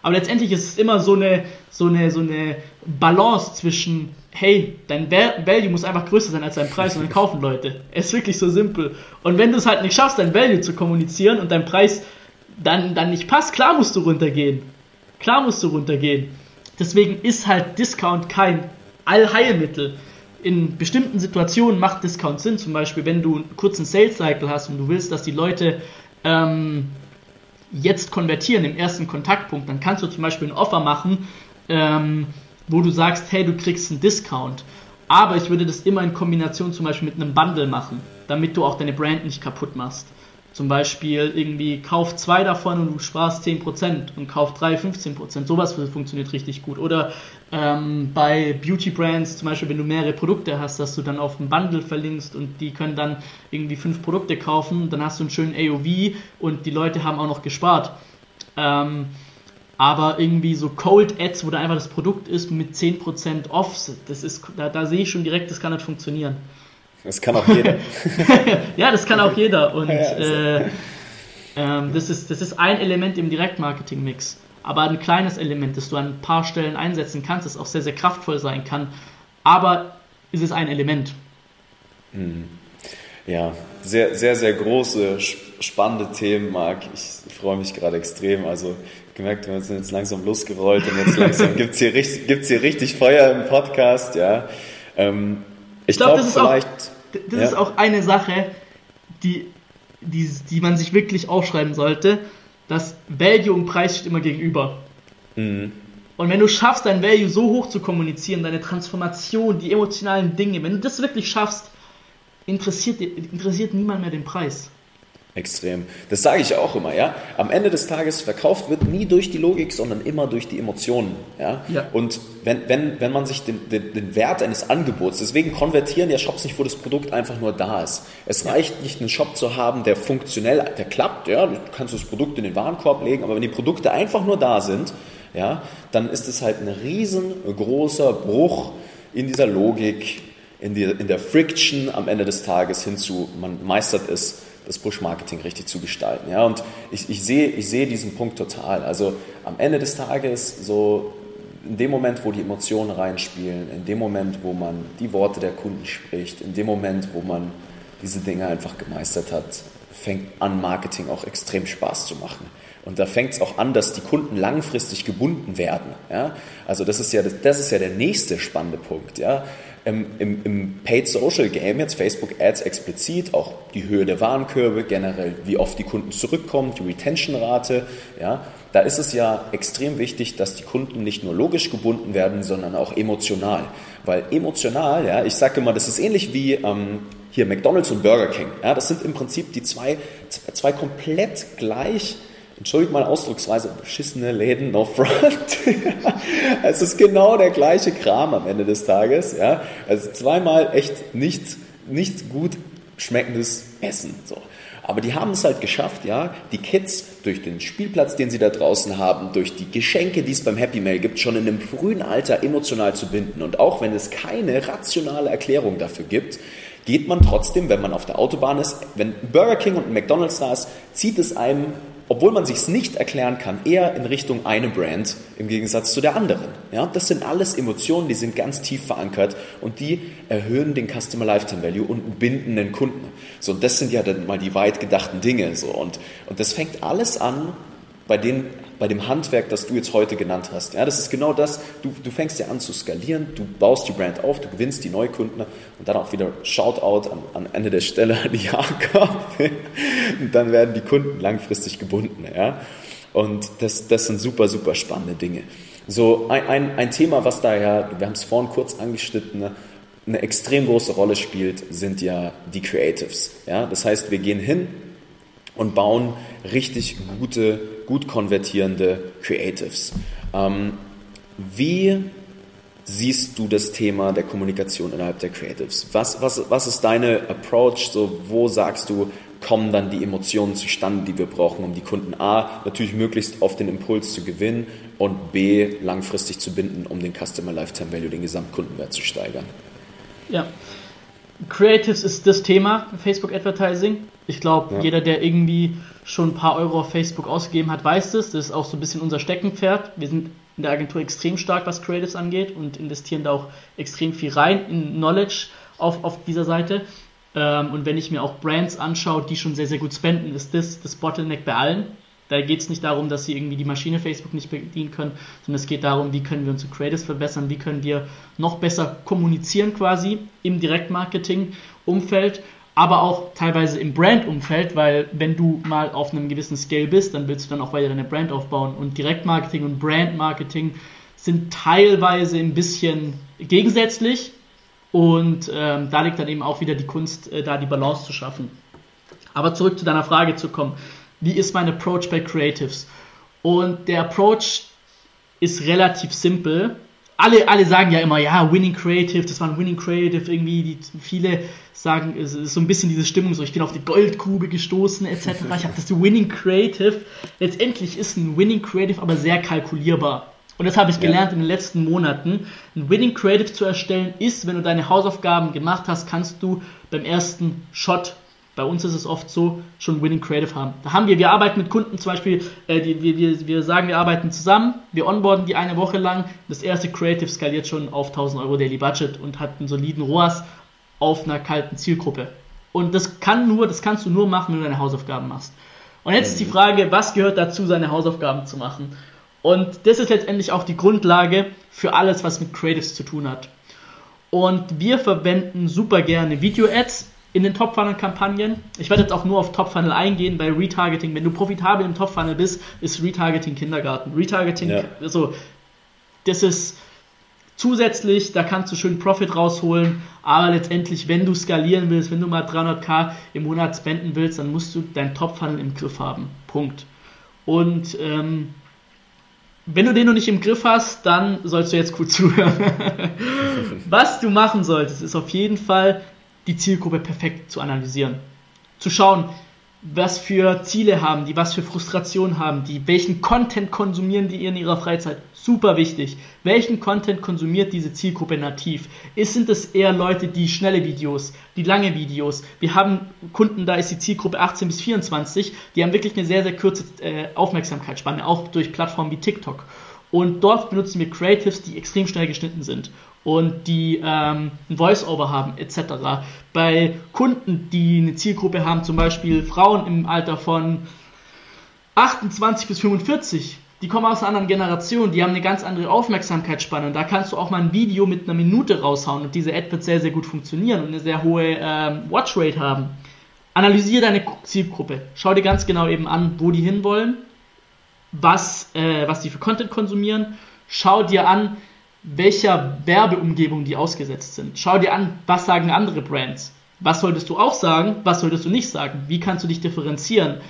Aber letztendlich ist es immer so eine, so eine, so eine Balance zwischen hey, dein Value muss einfach größer sein als dein Preis und dann kaufen Leute. Es ist wirklich so simpel. Und wenn du es halt nicht schaffst, dein Value zu kommunizieren und dein Preis dann, dann nicht passt, klar musst du runtergehen. Klar musst du runtergehen. Deswegen ist halt Discount kein Allheilmittel. In bestimmten Situationen macht Discount Sinn, zum Beispiel wenn du einen kurzen Sales Cycle hast und du willst, dass die Leute ähm, jetzt konvertieren im ersten Kontaktpunkt, dann kannst du zum Beispiel ein Offer machen, ähm, wo du sagst, hey, du kriegst einen Discount. Aber ich würde das immer in Kombination zum Beispiel mit einem Bundle machen, damit du auch deine Brand nicht kaputt machst. Zum Beispiel irgendwie kauf zwei davon und du sparst 10% und kauf drei 15%. Sowas funktioniert richtig gut. Oder ähm, bei Beauty Brands, zum Beispiel, wenn du mehrere Produkte hast, dass du dann auf ein Bundle verlinkst und die können dann irgendwie fünf Produkte kaufen, dann hast du einen schönen AOV und die Leute haben auch noch gespart. Ähm, aber irgendwie so Cold Ads, wo da einfach das Produkt ist mit 10% off, das ist, da, da sehe ich schon direkt, das kann nicht funktionieren. Das kann auch jeder. ja, das kann auch jeder. Und also. äh, ähm, das, ist, das ist ein Element im Direktmarketing-Mix. Aber ein kleines Element, das du an ein paar Stellen einsetzen kannst, das auch sehr, sehr kraftvoll sein kann. Aber ist es ein Element. Mhm. Ja, sehr, sehr, sehr große spannende Themen, Marc. Ich freue mich gerade extrem. Also gemerkt, wir sind jetzt langsam losgerollt und jetzt langsam gibt es hier, richtig, gibt's hier richtig Feuer im Podcast. Ja. Ähm, ich, ich glaube, glaub, das, ist auch, das ja. ist auch eine Sache, die, die, die man sich wirklich aufschreiben sollte, dass Value und Preis steht immer gegenüber. Mhm. Und wenn du schaffst, dein Value so hoch zu kommunizieren, deine Transformation, die emotionalen Dinge, wenn du das wirklich schaffst, interessiert, interessiert niemand mehr den Preis. Extrem. Das sage ich auch immer, ja. Am Ende des Tages verkauft wird nie durch die Logik, sondern immer durch die Emotionen, ja. ja. Und wenn, wenn, wenn man sich den, den, den, Wert eines Angebots, deswegen konvertieren ja Shops nicht, wo das Produkt einfach nur da ist. Es ja. reicht nicht, einen Shop zu haben, der funktionell, der klappt, ja. Du kannst das Produkt in den Warenkorb legen, aber wenn die Produkte einfach nur da sind, ja, dann ist es halt ein riesengroßer Bruch in dieser Logik, in, die, in der Friction am Ende des Tages hinzu, man meistert es das Push-Marketing richtig zu gestalten. Ja? Und ich, ich, sehe, ich sehe diesen Punkt total. Also am Ende des Tages, so in dem Moment, wo die Emotionen reinspielen, in dem Moment, wo man die Worte der Kunden spricht, in dem Moment, wo man diese Dinge einfach gemeistert hat, fängt an, Marketing auch extrem Spaß zu machen. Und da fängt es auch an, dass die Kunden langfristig gebunden werden. Ja? Also das ist ja, das ist ja der nächste spannende Punkt. Ja? Im, im, Im Paid Social Game, jetzt Facebook Ads explizit, auch die Höhe der Warenkörbe, generell wie oft die Kunden zurückkommen, die Retention-Rate, ja, da ist es ja extrem wichtig, dass die Kunden nicht nur logisch gebunden werden, sondern auch emotional. Weil emotional, ja, ich sage immer, das ist ähnlich wie ähm, hier McDonald's und Burger King. Ja, das sind im Prinzip die zwei, zwei komplett gleich entschuldigt meine Ausdrucksweise, beschissene Läden no front. es ist genau der gleiche Kram am Ende des Tages. Ja? Also zweimal echt nicht, nicht gut schmeckendes Essen. So. Aber die haben es halt geschafft, ja, die Kids durch den Spielplatz, den sie da draußen haben, durch die Geschenke, die es beim Happy Mail gibt, schon in einem frühen Alter emotional zu binden. Und auch wenn es keine rationale Erklärung dafür gibt, geht man trotzdem, wenn man auf der Autobahn ist, wenn Burger King und McDonald's da ist, zieht es einem obwohl man sich es nicht erklären kann, eher in Richtung eine Brand im Gegensatz zu der anderen. Ja, das sind alles Emotionen, die sind ganz tief verankert und die erhöhen den Customer Lifetime Value und binden den Kunden. So, und das sind ja dann mal die weit gedachten Dinge. So, und, und das fängt alles an bei den bei dem Handwerk, das du jetzt heute genannt hast. Ja, das ist genau das, du, du fängst ja an zu skalieren, du baust die Brand auf, du gewinnst die Neukunden und dann auch wieder Shoutout an, an Ende der Stelle an die Jakob. und dann werden die Kunden langfristig gebunden. Ja? Und das, das sind super, super spannende Dinge. So ein, ein, ein Thema, was daher, wir haben es vorhin kurz angeschnitten, eine extrem große Rolle spielt, sind ja die Creatives. Ja? Das heißt, wir gehen hin und bauen richtig gute gut konvertierende Creatives. Ähm, wie siehst du das Thema der Kommunikation innerhalb der Creatives? Was, was, was ist deine Approach? So, wo sagst du, kommen dann die Emotionen zustande, die wir brauchen, um die Kunden A natürlich möglichst auf den Impuls zu gewinnen und B langfristig zu binden, um den Customer Lifetime Value, den Gesamtkundenwert zu steigern? Ja, Creatives ist das Thema Facebook Advertising. Ich glaube, ja. jeder, der irgendwie schon ein paar Euro auf Facebook ausgegeben hat, weiß das. Das ist auch so ein bisschen unser Steckenpferd. Wir sind in der Agentur extrem stark, was Creatives angeht und investieren da auch extrem viel rein in Knowledge auf, auf dieser Seite. Ähm, und wenn ich mir auch Brands anschaue, die schon sehr, sehr gut spenden, ist das das Bottleneck bei allen. Da geht es nicht darum, dass sie irgendwie die Maschine Facebook nicht bedienen können, sondern es geht darum, wie können wir unsere Creatives verbessern, wie können wir noch besser kommunizieren quasi im Direktmarketing-Umfeld, aber auch teilweise im Brand-Umfeld, weil wenn du mal auf einem gewissen Scale bist, dann willst du dann auch weiter deine Brand aufbauen. Und Direktmarketing und Brandmarketing sind teilweise ein bisschen gegensätzlich und ähm, da liegt dann eben auch wieder die Kunst, äh, da die Balance zu schaffen. Aber zurück zu deiner Frage zu kommen wie ist mein Approach bei Creatives? Und der Approach ist relativ simpel. Alle, alle sagen ja immer, ja, Winning Creative, das war ein Winning Creative, irgendwie, die, viele sagen, es ist so ein bisschen diese Stimmung, so ich bin auf die Goldgrube gestoßen, etc. Ich habe das Winning Creative. Letztendlich ist ein Winning Creative aber sehr kalkulierbar. Und das habe ich gelernt ja. in den letzten Monaten. Ein Winning Creative zu erstellen ist, wenn du deine Hausaufgaben gemacht hast, kannst du beim ersten Shot bei uns ist es oft so, schon Winning Creative haben. Da haben wir, wir arbeiten mit Kunden zum Beispiel, äh, die, wir, wir, wir sagen, wir arbeiten zusammen, wir onboarden die eine Woche lang. Das erste Creative skaliert schon auf 1000 Euro Daily Budget und hat einen soliden ROAS auf einer kalten Zielgruppe. Und das kann nur, das kannst du nur machen, wenn du deine Hausaufgaben machst. Und jetzt ist die Frage, was gehört dazu, seine Hausaufgaben zu machen? Und das ist letztendlich auch die Grundlage für alles, was mit Creatives zu tun hat. Und wir verwenden super gerne Video-Ads in den Top-Funnel-Kampagnen. Ich werde jetzt auch nur auf Top-Funnel eingehen, bei Retargeting, wenn du profitabel im Top-Funnel bist, ist Retargeting Kindergarten. Retargeting, ja. also, das ist zusätzlich, da kannst du schön Profit rausholen, aber letztendlich, wenn du skalieren willst, wenn du mal 300k im Monat spenden willst, dann musst du dein Top-Funnel im Griff haben. Punkt. Und ähm, wenn du den noch nicht im Griff hast, dann sollst du jetzt gut zuhören. Was du machen solltest, ist auf jeden Fall die Zielgruppe perfekt zu analysieren. Zu schauen, was für Ziele haben die, was für Frustrationen haben die, welchen Content konsumieren die in ihrer Freizeit. Super wichtig. Welchen Content konsumiert diese Zielgruppe nativ? Ist, sind es eher Leute, die schnelle Videos, die lange Videos? Wir haben Kunden, da ist die Zielgruppe 18 bis 24, die haben wirklich eine sehr, sehr kurze äh, Aufmerksamkeitsspanne, auch durch Plattformen wie TikTok. Und dort benutzen wir Creatives, die extrem schnell geschnitten sind und die ähm, ein Voice-Over haben etc. Bei Kunden, die eine Zielgruppe haben, zum Beispiel Frauen im Alter von 28 bis 45, die kommen aus einer anderen Generation, die haben eine ganz andere Aufmerksamkeitsspanne und da kannst du auch mal ein Video mit einer Minute raushauen und diese Ad wird sehr, sehr gut funktionieren und eine sehr hohe ähm, Watchrate haben. Analysiere deine Zielgruppe, schau dir ganz genau eben an, wo die hinwollen, was, äh, was die für Content konsumieren, schau dir an, welcher Werbeumgebung die ausgesetzt sind. Schau dir an, was sagen andere Brands. Was solltest du auch sagen, was solltest du nicht sagen? Wie kannst du dich differenzieren?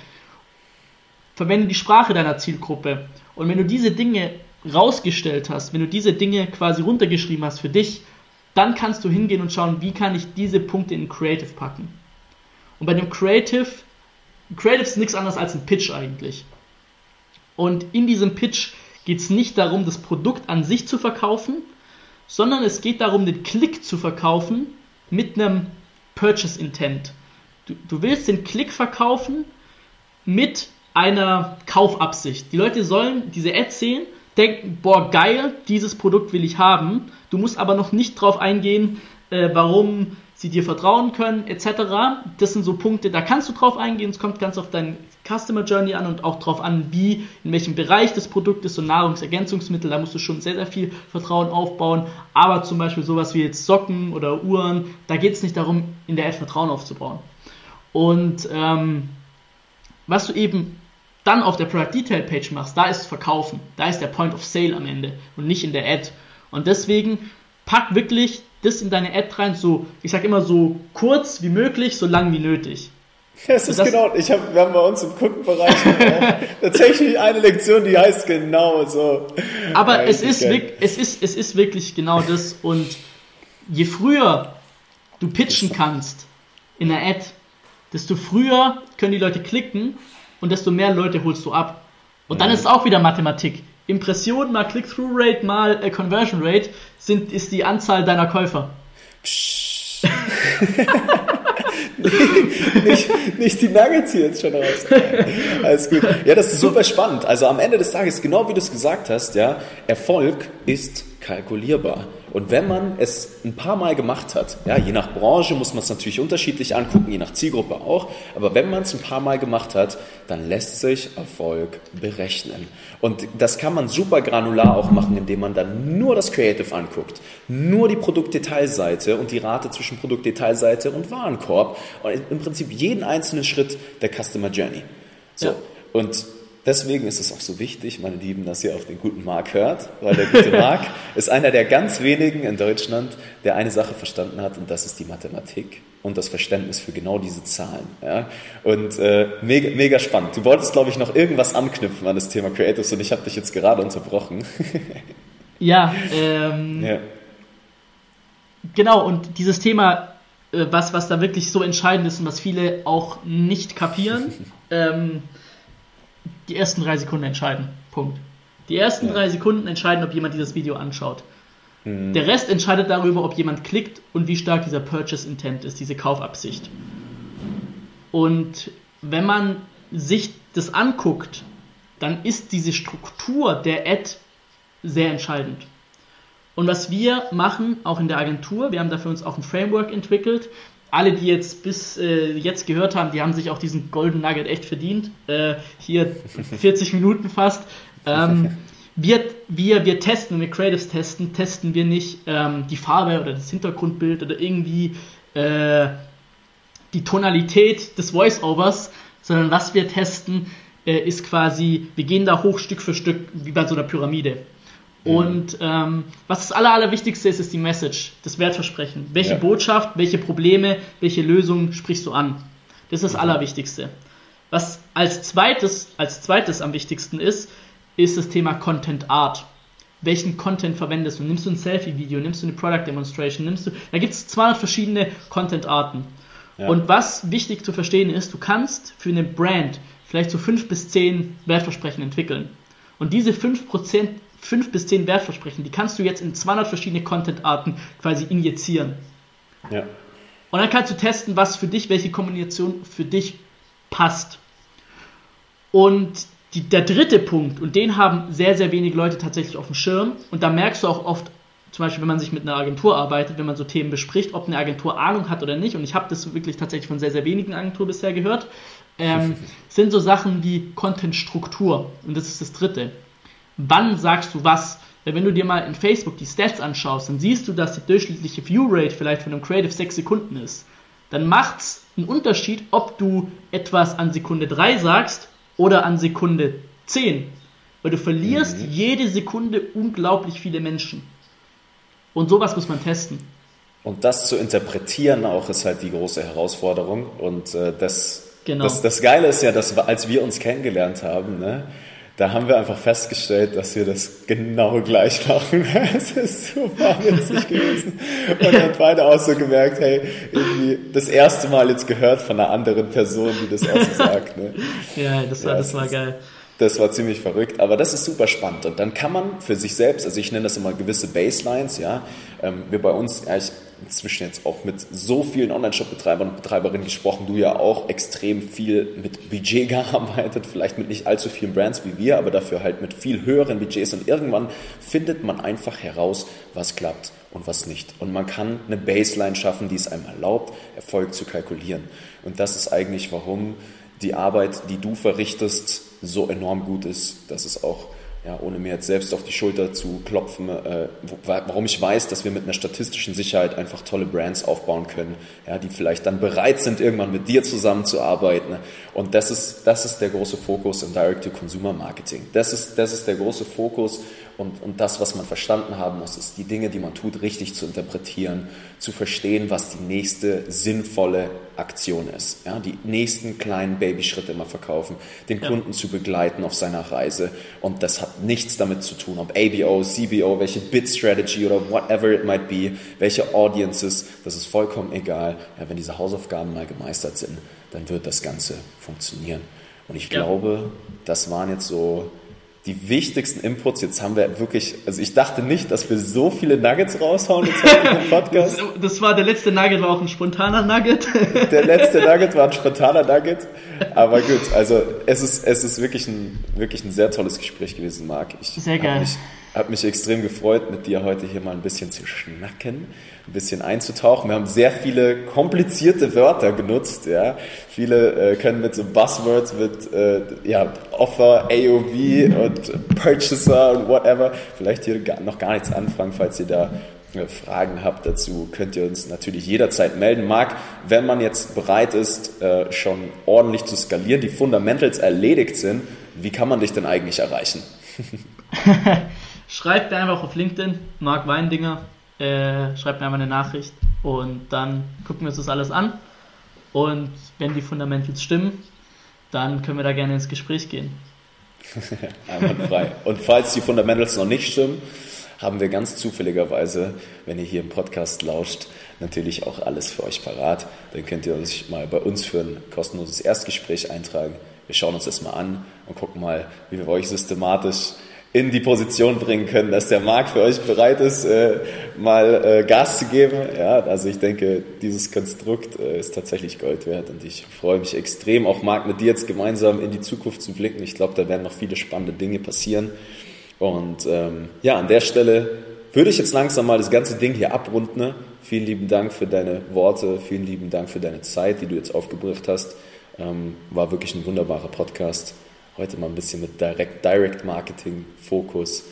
Verwende die Sprache deiner Zielgruppe. Und wenn du diese Dinge rausgestellt hast, wenn du diese Dinge quasi runtergeschrieben hast für dich, dann kannst du hingehen und schauen, wie kann ich diese Punkte in Creative packen. Und bei dem Creative, Creative ist nichts anderes als ein Pitch eigentlich. Und in diesem Pitch geht es nicht darum, das Produkt an sich zu verkaufen, sondern es geht darum, den Klick zu verkaufen mit einem Purchase Intent. Du, du willst den Klick verkaufen mit einer Kaufabsicht. Die Leute sollen diese Ad sehen, denken, boah, geil, dieses Produkt will ich haben. Du musst aber noch nicht drauf eingehen, äh, warum sie dir vertrauen können, etc. Das sind so Punkte, da kannst du drauf eingehen. Es kommt ganz auf dein Customer Journey an und auch darauf an, wie, in welchem Bereich des Produktes, so Nahrungsergänzungsmittel, da musst du schon sehr, sehr viel Vertrauen aufbauen. Aber zum Beispiel sowas wie jetzt Socken oder Uhren, da geht es nicht darum, in der Ad Vertrauen aufzubauen. Und ähm, was du eben dann auf der Product Detail Page machst, da ist Verkaufen, da ist der Point of Sale am Ende und nicht in der Ad. Und deswegen pack wirklich das in deine Ad rein, so, ich sag immer so kurz wie möglich, so lang wie nötig. Das ist das genau, ich hab, wir haben bei uns im Kundenbereich tatsächlich eine Lektion, die heißt genau so. Aber es ist, wirklich, es, ist, es ist wirklich genau das und je früher du pitchen kannst in einer Ad, desto früher können die Leute klicken und desto mehr Leute holst du ab. Und dann ist es auch wieder Mathematik. Impression mal Click-Through-Rate mal äh, Conversion Rate sind, ist die Anzahl deiner Käufer. nicht, nicht die Nuggets hier jetzt schon raus. Alles gut. Ja, das ist super spannend. Also am Ende des Tages, genau wie du es gesagt hast, ja, Erfolg ist kalkulierbar. Und wenn man es ein paar Mal gemacht hat, ja, je nach Branche muss man es natürlich unterschiedlich angucken, je nach Zielgruppe auch, aber wenn man es ein paar Mal gemacht hat, dann lässt sich Erfolg berechnen. Und das kann man super granular auch machen, indem man dann nur das Creative anguckt, nur die Produktdetailseite und die Rate zwischen Produktdetailseite und Warenkorb und im Prinzip jeden einzelnen Schritt der Customer Journey. So. Ja. Und Deswegen ist es auch so wichtig, meine Lieben, dass ihr auf den guten Marc hört, weil der gute Marc ist einer der ganz wenigen in Deutschland, der eine Sache verstanden hat und das ist die Mathematik und das Verständnis für genau diese Zahlen. Ja? Und äh, mega, mega spannend. Du wolltest, glaube ich, noch irgendwas anknüpfen an das Thema Creatives und ich habe dich jetzt gerade unterbrochen. ja, ähm, ja, genau. Und dieses Thema, äh, was, was da wirklich so entscheidend ist und was viele auch nicht kapieren, ähm, die ersten drei Sekunden entscheiden. Punkt. Die ersten ja. drei Sekunden entscheiden, ob jemand dieses Video anschaut. Mhm. Der Rest entscheidet darüber, ob jemand klickt und wie stark dieser Purchase Intent ist, diese Kaufabsicht. Und wenn man sich das anguckt, dann ist diese Struktur der Ad sehr entscheidend. Und was wir machen, auch in der Agentur, wir haben dafür uns auch ein Framework entwickelt, alle, die jetzt bis äh, jetzt gehört haben, die haben sich auch diesen Golden Nugget echt verdient. Äh, hier 40 Minuten fast. Ähm, wir, wir, wir testen, wenn wir Creatives testen, testen wir nicht ähm, die Farbe oder das Hintergrundbild oder irgendwie äh, die Tonalität des Voiceovers, sondern was wir testen, äh, ist quasi, wir gehen da hoch Stück für Stück, wie bei so einer Pyramide. Mhm. Und ähm, was das Aller, Allerwichtigste ist, ist die Message, das Wertversprechen. Welche ja. Botschaft, welche Probleme, welche Lösungen sprichst du an? Das ist das mhm. Allerwichtigste. Was als zweites, als zweites am wichtigsten ist, ist das Thema Content Art. Welchen Content verwendest du? Nimmst du ein Selfie-Video, nimmst du eine Product Demonstration, nimmst du. Da gibt es 200 verschiedene Content-Arten. Ja. Und was wichtig zu verstehen ist, du kannst für eine Brand vielleicht so 5 bis 10 Wertversprechen entwickeln. Und diese 5%, 5 bis 10 Wertversprechen, die kannst du jetzt in 200 verschiedene Content-Arten quasi injizieren. Ja. Und dann kannst du testen, was für dich, welche Kombination für dich passt. Und die, der dritte Punkt, und den haben sehr, sehr wenige Leute tatsächlich auf dem Schirm, und da merkst du auch oft, zum Beispiel, wenn man sich mit einer Agentur arbeitet, wenn man so Themen bespricht, ob eine Agentur Ahnung hat oder nicht, und ich habe das wirklich tatsächlich von sehr, sehr wenigen Agenturen bisher gehört, ähm, sind so Sachen wie Content-Struktur. Und das ist das dritte. Wann sagst du was? Weil wenn du dir mal in Facebook die Stats anschaust, dann siehst du, dass die durchschnittliche View-Rate vielleicht von einem Creative 6 Sekunden ist. Dann macht es einen Unterschied, ob du etwas an Sekunde 3 sagst oder an Sekunde 10. Weil du verlierst mhm. jede Sekunde unglaublich viele Menschen. Und sowas muss man testen. Und das zu interpretieren auch ist halt die große Herausforderung. Und äh, das, genau. das, das Geile ist ja, dass als wir uns kennengelernt haben, ne, da haben wir einfach festgestellt, dass wir das genau gleich machen. Es ist super witzig gewesen. Und dann beide auch so gemerkt, hey, irgendwie das erste Mal jetzt gehört von einer anderen Person, die das auch so sagt. Ne? Ja, das war, ja, das war geil. Das war ziemlich verrückt, aber das ist super spannend. Und dann kann man für sich selbst, also ich nenne das immer gewisse Baselines, ja. Ähm, wir bei uns, ja, ich inzwischen jetzt auch mit so vielen Online-Shop-Betreibern und Betreiberinnen gesprochen, du ja auch extrem viel mit Budget gearbeitet, vielleicht mit nicht allzu vielen Brands wie wir, aber dafür halt mit viel höheren Budgets und irgendwann findet man einfach heraus, was klappt und was nicht. Und man kann eine Baseline schaffen, die es einem erlaubt, Erfolg zu kalkulieren. Und das ist eigentlich, warum die Arbeit, die du verrichtest, so enorm gut ist, dass es auch ja, ohne mir jetzt selbst auf die Schulter zu klopfen, äh, warum ich weiß, dass wir mit einer statistischen Sicherheit einfach tolle Brands aufbauen können, ja, die vielleicht dann bereit sind, irgendwann mit dir zusammenzuarbeiten. Und das ist, das ist der große Fokus im Direct-to-Consumer-Marketing. Das ist, das ist der große Fokus und, und das, was man verstanden haben muss, ist die Dinge, die man tut, richtig zu interpretieren, zu verstehen, was die nächste sinnvolle Aktion ist. Ja, die nächsten kleinen Babyschritte mal verkaufen, den ja. Kunden zu begleiten auf seiner Reise. Und das hat nichts damit zu tun, ob ABO, CBO, welche Bid-Strategy oder whatever it might be, welche Audiences, das ist vollkommen egal. Ja, wenn diese Hausaufgaben mal gemeistert sind, dann wird das Ganze funktionieren. Und ich ja. glaube, das waren jetzt so die wichtigsten Inputs. Jetzt haben wir wirklich, also ich dachte nicht, dass wir so viele Nuggets raushauen jetzt heute im Podcast. Das, war der letzte Nugget, war auch ein spontaner Nugget. Der letzte Nugget war ein spontaner Nugget. Aber gut, also es ist, es ist wirklich ein, wirklich ein sehr tolles Gespräch gewesen, Marc. Ich sehr geil. Mich, hat mich extrem gefreut, mit dir heute hier mal ein bisschen zu schnacken, ein bisschen einzutauchen. Wir haben sehr viele komplizierte Wörter genutzt. Ja. Viele äh, können mit so Buzzwords, mit äh, ja, Offer, AOV und Purchaser und whatever vielleicht hier noch gar nichts anfangen, falls ihr da äh, Fragen habt dazu, könnt ihr uns natürlich jederzeit melden. Marc, wenn man jetzt bereit ist, äh, schon ordentlich zu skalieren, die Fundamentals erledigt sind, wie kann man dich denn eigentlich erreichen? schreibt mir einfach auf LinkedIn, Marc Weindinger, äh, schreibt mir einfach eine Nachricht und dann gucken wir uns das alles an. Und wenn die Fundamentals stimmen, dann können wir da gerne ins Gespräch gehen. Einwandfrei. Und falls die Fundamentals noch nicht stimmen, haben wir ganz zufälligerweise, wenn ihr hier im Podcast lauscht, natürlich auch alles für euch parat. Dann könnt ihr euch mal bei uns für ein kostenloses Erstgespräch eintragen. Wir schauen uns das mal an und gucken mal, wie wir euch systematisch in die Position bringen können, dass der Markt für euch bereit ist, äh, mal äh, Gas zu geben. Ja, also ich denke, dieses Konstrukt äh, ist tatsächlich Gold wert und ich freue mich extrem, auch Marc mit dir jetzt gemeinsam in die Zukunft zu blicken. Ich glaube, da werden noch viele spannende Dinge passieren. Und ähm, ja, an der Stelle würde ich jetzt langsam mal das ganze Ding hier abrunden. Ne? Vielen lieben Dank für deine Worte, vielen lieben Dank für deine Zeit, die du jetzt aufgebracht hast. Ähm, war wirklich ein wunderbarer Podcast. Heute mal ein bisschen mit Direct, Direct Marketing Fokus.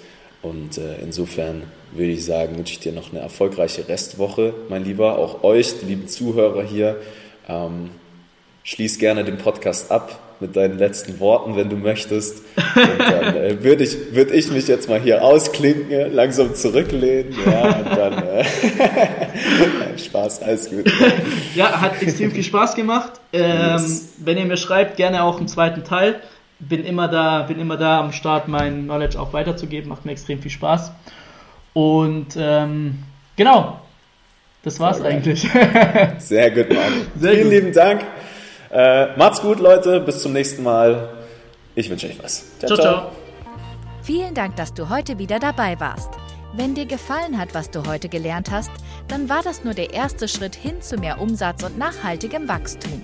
Und äh, insofern würde ich sagen, wünsche ich dir noch eine erfolgreiche Restwoche, mein Lieber. Auch euch, die lieben Zuhörer hier. Ähm, schließ gerne den Podcast ab mit deinen letzten Worten, wenn du möchtest. Und dann äh, würde ich, würd ich mich jetzt mal hier ausklinken, langsam zurücklehnen. Ja, und dann äh, Spaß, alles gut. Ja, hat extrem viel Spaß gemacht. Ähm, yes. Wenn ihr mir schreibt, gerne auch einen zweiten Teil. Bin immer da, bin immer da am Start, mein Knowledge auch weiterzugeben. Macht mir extrem viel Spaß. Und ähm, genau, das war's okay. eigentlich. Sehr gut, Mann. Sehr Vielen gut. lieben Dank. Äh, macht's gut, Leute. Bis zum nächsten Mal. Ich wünsche euch was. Ciao, ciao, ciao. Vielen Dank, dass du heute wieder dabei warst. Wenn dir gefallen hat, was du heute gelernt hast, dann war das nur der erste Schritt hin zu mehr Umsatz und nachhaltigem Wachstum.